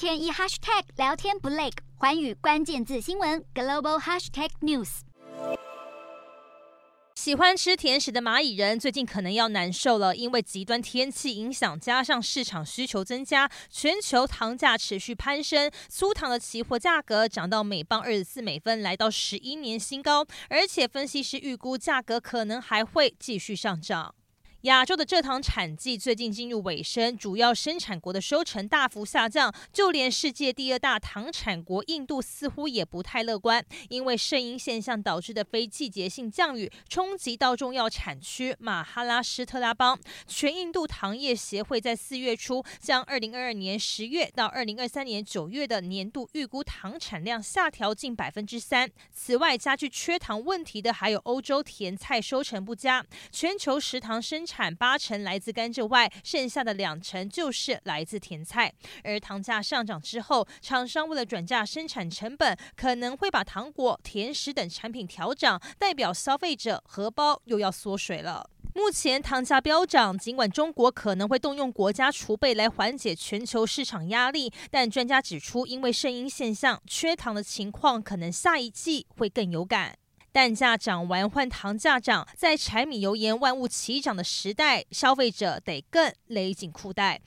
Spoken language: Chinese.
天一 hashtag 聊天不累，环宇关键字新闻 global hashtag news。喜欢吃甜食的蚂蚁人最近可能要难受了，因为极端天气影响，加上市场需求增加，全球糖价持续攀升，粗糖的期货价格涨到每磅二十四美分，来到十一年新高，而且分析师预估价格可能还会继续上涨。亚洲的蔗糖产季最近进入尾声，主要生产国的收成大幅下降，就连世界第二大糖产国印度似乎也不太乐观，因为圣婴现象导致的非季节性降雨冲击到重要产区马哈拉施特拉邦。全印度糖业协会在四月初将二零二二年十月到二零二三年九月的年度预估糖产量下调近百分之三。此外，加剧缺糖问题的还有欧洲甜菜收成不佳，全球食糖生产八成来自甘蔗外，剩下的两成就是来自甜菜。而糖价上涨之后，厂商为了转嫁生产成本，可能会把糖果、甜食等产品调涨，代表消费者荷包又要缩水了。目前糖价飙涨，尽管中国可能会动用国家储备来缓解全球市场压力，但专家指出，因为圣婴现象，缺糖的情况可能下一季会更有感。蛋价涨完换糖价涨，在柴米油盐万物齐涨的时代，消费者得更勒紧裤带。